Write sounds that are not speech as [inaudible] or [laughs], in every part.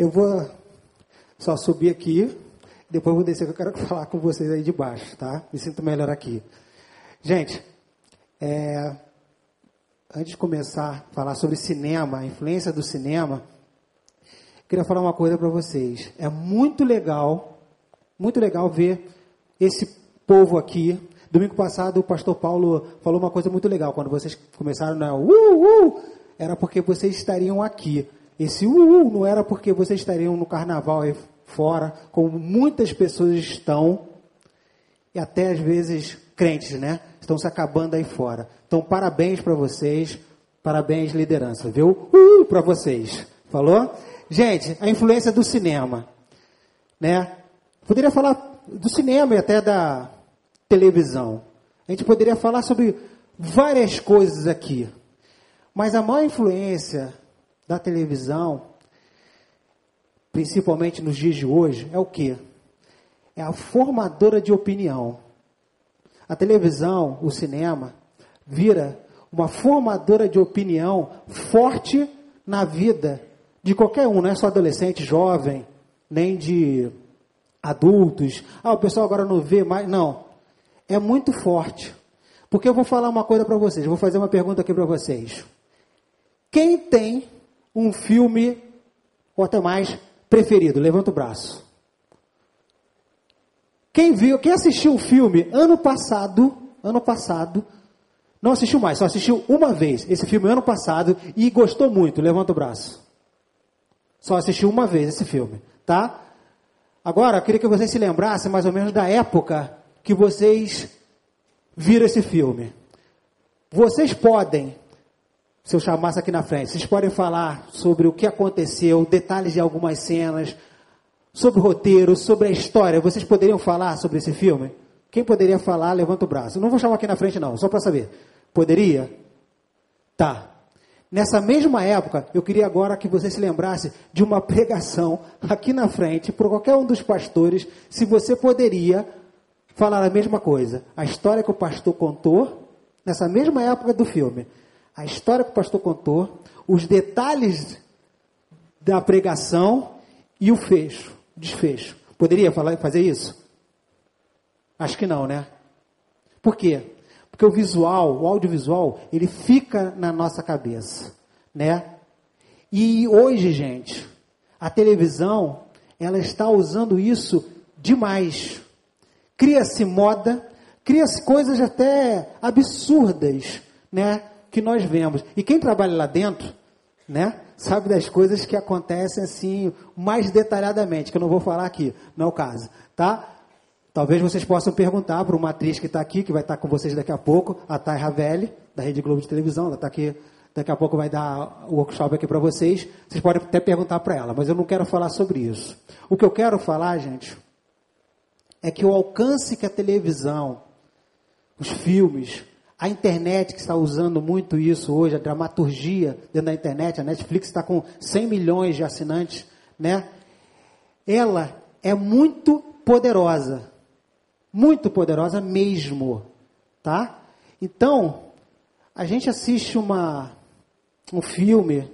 Eu vou só subir aqui, depois vou descer, que eu quero [laughs] falar com vocês aí de baixo, tá? Me sinto melhor aqui. Gente, é, antes de começar a falar sobre cinema, a influência do cinema, queria falar uma coisa para vocês. É muito legal, muito legal ver esse povo aqui. Domingo passado o pastor Paulo falou uma coisa muito legal. Quando vocês começaram, né, uh, uh, era porque vocês estariam aqui. Esse uh, uh não era porque vocês estariam no carnaval aí fora, como muitas pessoas estão, e até às vezes crentes, né? Estão se acabando aí fora. Então, parabéns para vocês, parabéns, liderança, viu? Uh, para vocês. Falou? Gente, a influência do cinema, né? Poderia falar do cinema e até da televisão. A gente poderia falar sobre várias coisas aqui. Mas a maior influência da televisão, principalmente nos dias de hoje, é o que? É a formadora de opinião. A televisão, o cinema, vira uma formadora de opinião forte na vida de qualquer um, não é só adolescente, jovem, nem de adultos. Ah, o pessoal agora não vê mais. Não. É muito forte. Porque eu vou falar uma coisa para vocês, eu vou fazer uma pergunta aqui para vocês. Quem tem um filme, ou até mais, preferido? Levanta o braço. Quem viu, quem assistiu o filme ano passado, ano passado, não assistiu mais, só assistiu uma vez esse filme ano passado e gostou muito, levanta o braço. Só assistiu uma vez esse filme, tá? Agora, eu queria que vocês se lembrassem mais ou menos da época que vocês viram esse filme. Vocês podem se eu chamasse aqui na frente, vocês podem falar sobre o que aconteceu, detalhes de algumas cenas, sobre o roteiro, sobre a história. Vocês poderiam falar sobre esse filme? Quem poderia falar, levanta o braço. Não vou chamar aqui na frente, não, só para saber. Poderia? Tá. Nessa mesma época, eu queria agora que você se lembrasse de uma pregação aqui na frente, por qualquer um dos pastores, se você poderia falar a mesma coisa. A história que o pastor contou, nessa mesma época do filme a história que o pastor contou, os detalhes da pregação e o fecho, desfecho. Poderia falar, fazer isso? Acho que não, né? Por quê? Porque o visual, o audiovisual, ele fica na nossa cabeça, né? E hoje, gente, a televisão, ela está usando isso demais. Cria-se moda, cria-se coisas até absurdas, né? Que nós vemos. E quem trabalha lá dentro, né, sabe das coisas que acontecem assim mais detalhadamente, que eu não vou falar aqui, não é o caso, tá? Talvez vocês possam perguntar para uma atriz que está aqui, que vai estar tá com vocês daqui a pouco, a Thay Ravelli, da Rede Globo de Televisão, ela está aqui, daqui a pouco vai dar o workshop aqui para vocês. Vocês podem até perguntar para ela, mas eu não quero falar sobre isso. O que eu quero falar, gente, é que o alcance que a televisão, os filmes, a internet que está usando muito isso hoje, a dramaturgia dentro da internet, a Netflix está com 100 milhões de assinantes, né? Ela é muito poderosa. Muito poderosa mesmo, tá? Então, a gente assiste uma um filme,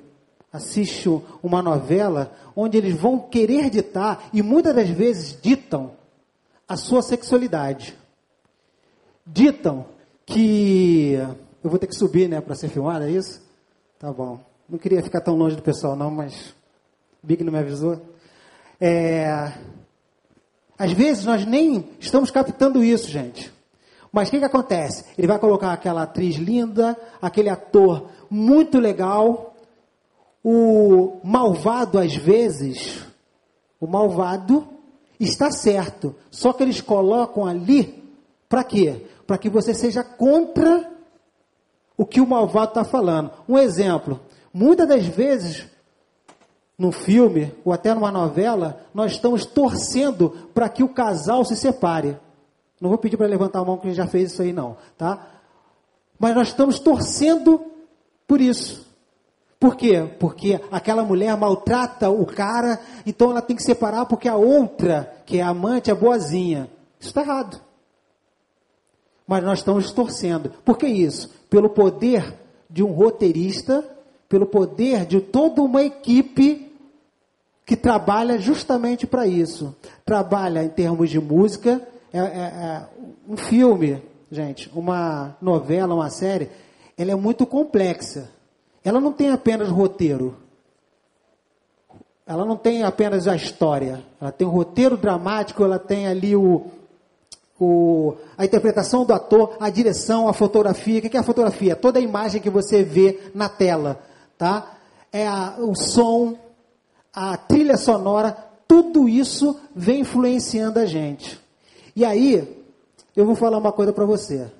assiste uma novela onde eles vão querer ditar e muitas das vezes ditam a sua sexualidade. Ditam que eu vou ter que subir, né, para ser filmado, é isso? Tá bom. Não queria ficar tão longe do pessoal, não, mas Big não me avisou. É, às vezes nós nem estamos captando isso, gente. Mas o que, que acontece? Ele vai colocar aquela atriz linda, aquele ator muito legal, o malvado às vezes, o malvado está certo, só que eles colocam ali para quê? Para que você seja contra o que o malvado está falando. Um exemplo: muitas das vezes, num filme ou até numa novela, nós estamos torcendo para que o casal se separe. Não vou pedir para levantar a mão que já fez isso aí, não, tá? Mas nós estamos torcendo por isso. Por quê? Porque aquela mulher maltrata o cara, então ela tem que separar porque a outra, que é a amante, é boazinha. Isso está errado mas nós estamos torcendo. Por que isso? Pelo poder de um roteirista, pelo poder de toda uma equipe que trabalha justamente para isso. Trabalha em termos de música, é, é, é, um filme, gente, uma novela, uma série, ela é muito complexa. Ela não tem apenas roteiro. Ela não tem apenas a história. Ela tem o roteiro dramático, ela tem ali o, o, a interpretação do ator, a direção, a fotografia. O que é a fotografia? Toda a imagem que você vê na tela, tá? É a, o som, a trilha sonora, tudo isso vem influenciando a gente. E aí, eu vou falar uma coisa para você,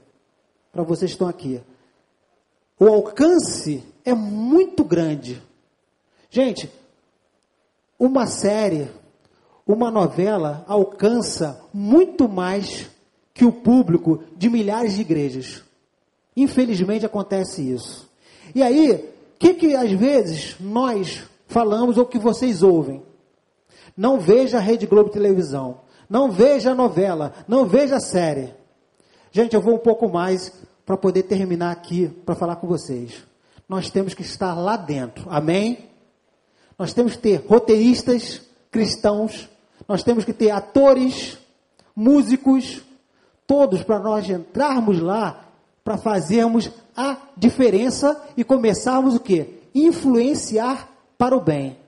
para vocês que estão aqui. O alcance é muito grande. Gente, uma série, uma novela alcança muito mais que o público de milhares de igrejas. Infelizmente acontece isso. E aí, o que, que às vezes nós falamos ou que vocês ouvem. Não veja a Rede Globo Televisão. Não veja a novela. Não veja a série. Gente, eu vou um pouco mais para poder terminar aqui para falar com vocês. Nós temos que estar lá dentro. Amém? Nós temos que ter roteiristas cristãos. Nós temos que ter atores, músicos, todos para nós entrarmos lá para fazermos a diferença e começarmos o quê? Influenciar para o bem.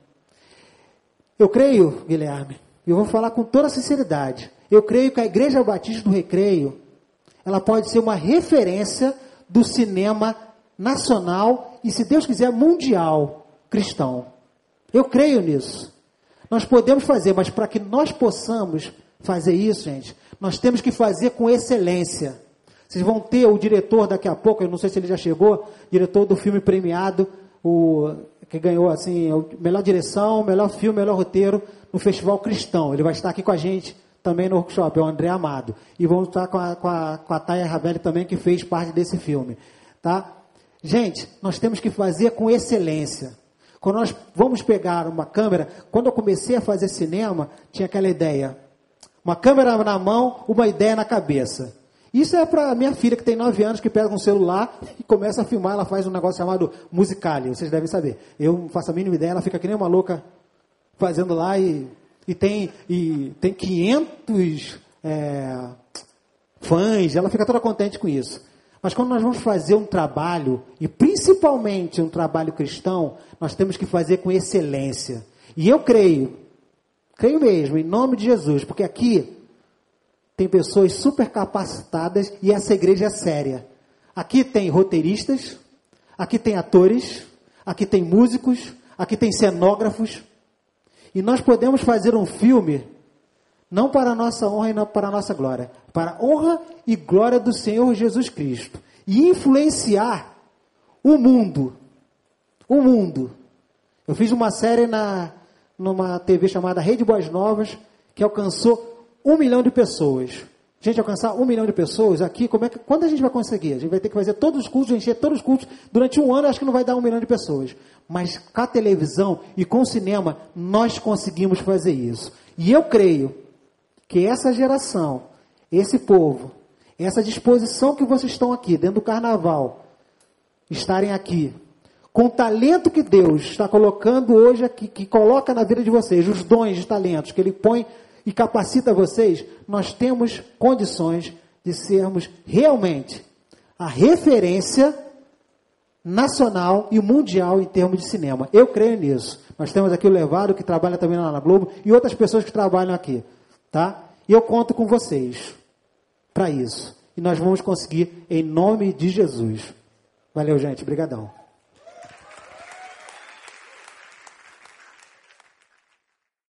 Eu creio, Guilherme, eu vou falar com toda sinceridade, eu creio que a Igreja Batista do Recreio, ela pode ser uma referência do cinema nacional e, se Deus quiser, mundial cristão. Eu creio nisso. Nós podemos fazer, mas para que nós possamos fazer isso, gente, nós temos que fazer com excelência. Vocês vão ter o diretor daqui a pouco, eu não sei se ele já chegou, diretor do filme premiado, o que ganhou assim, melhor direção, melhor filme, melhor roteiro no Festival Cristão. Ele vai estar aqui com a gente também no workshop, é o André Amado. E vamos estar com a, com a, com a Ravelli também, que fez parte desse filme. Tá? Gente, nós temos que fazer com excelência. Quando nós vamos pegar uma câmera, quando eu comecei a fazer cinema, tinha aquela ideia. Uma câmera na mão, uma ideia na cabeça. Isso é para minha filha que tem 9 anos, que pega um celular e começa a filmar, ela faz um negócio chamado Musicali, vocês devem saber. Eu não faço a mínima ideia, ela fica que nem uma louca fazendo lá e, e, tem, e tem 500 é, fãs, ela fica toda contente com isso. Mas quando nós vamos fazer um trabalho, e principalmente um trabalho cristão, nós temos que fazer com excelência. E eu creio, creio mesmo, em nome de Jesus, porque aqui tem pessoas super capacitadas e essa igreja é séria. Aqui tem roteiristas, aqui tem atores, aqui tem músicos, aqui tem cenógrafos. E nós podemos fazer um filme não para a nossa honra e não para a nossa glória, para honra e glória do Senhor Jesus Cristo e influenciar o mundo. O mundo. Eu fiz uma série na numa TV chamada Rede Boas Novas que alcançou um milhão de pessoas. Gente, alcançar um milhão de pessoas aqui, como é que, quando a gente vai conseguir? A gente vai ter que fazer todos os cursos, encher todos os cursos. Durante um ano, acho que não vai dar um milhão de pessoas. Mas com a televisão e com o cinema, nós conseguimos fazer isso. E eu creio que essa geração, esse povo, essa disposição que vocês estão aqui, dentro do carnaval, estarem aqui, com o talento que Deus está colocando hoje aqui, que coloca na vida de vocês, os dons de talentos que Ele põe e capacita vocês, nós temos condições de sermos realmente a referência nacional e mundial em termos de cinema. Eu creio nisso. Nós temos aqui o Levado, que trabalha também lá na Globo, e outras pessoas que trabalham aqui. Tá? E eu conto com vocês para isso. E nós vamos conseguir em nome de Jesus. Valeu, gente. Obrigadão.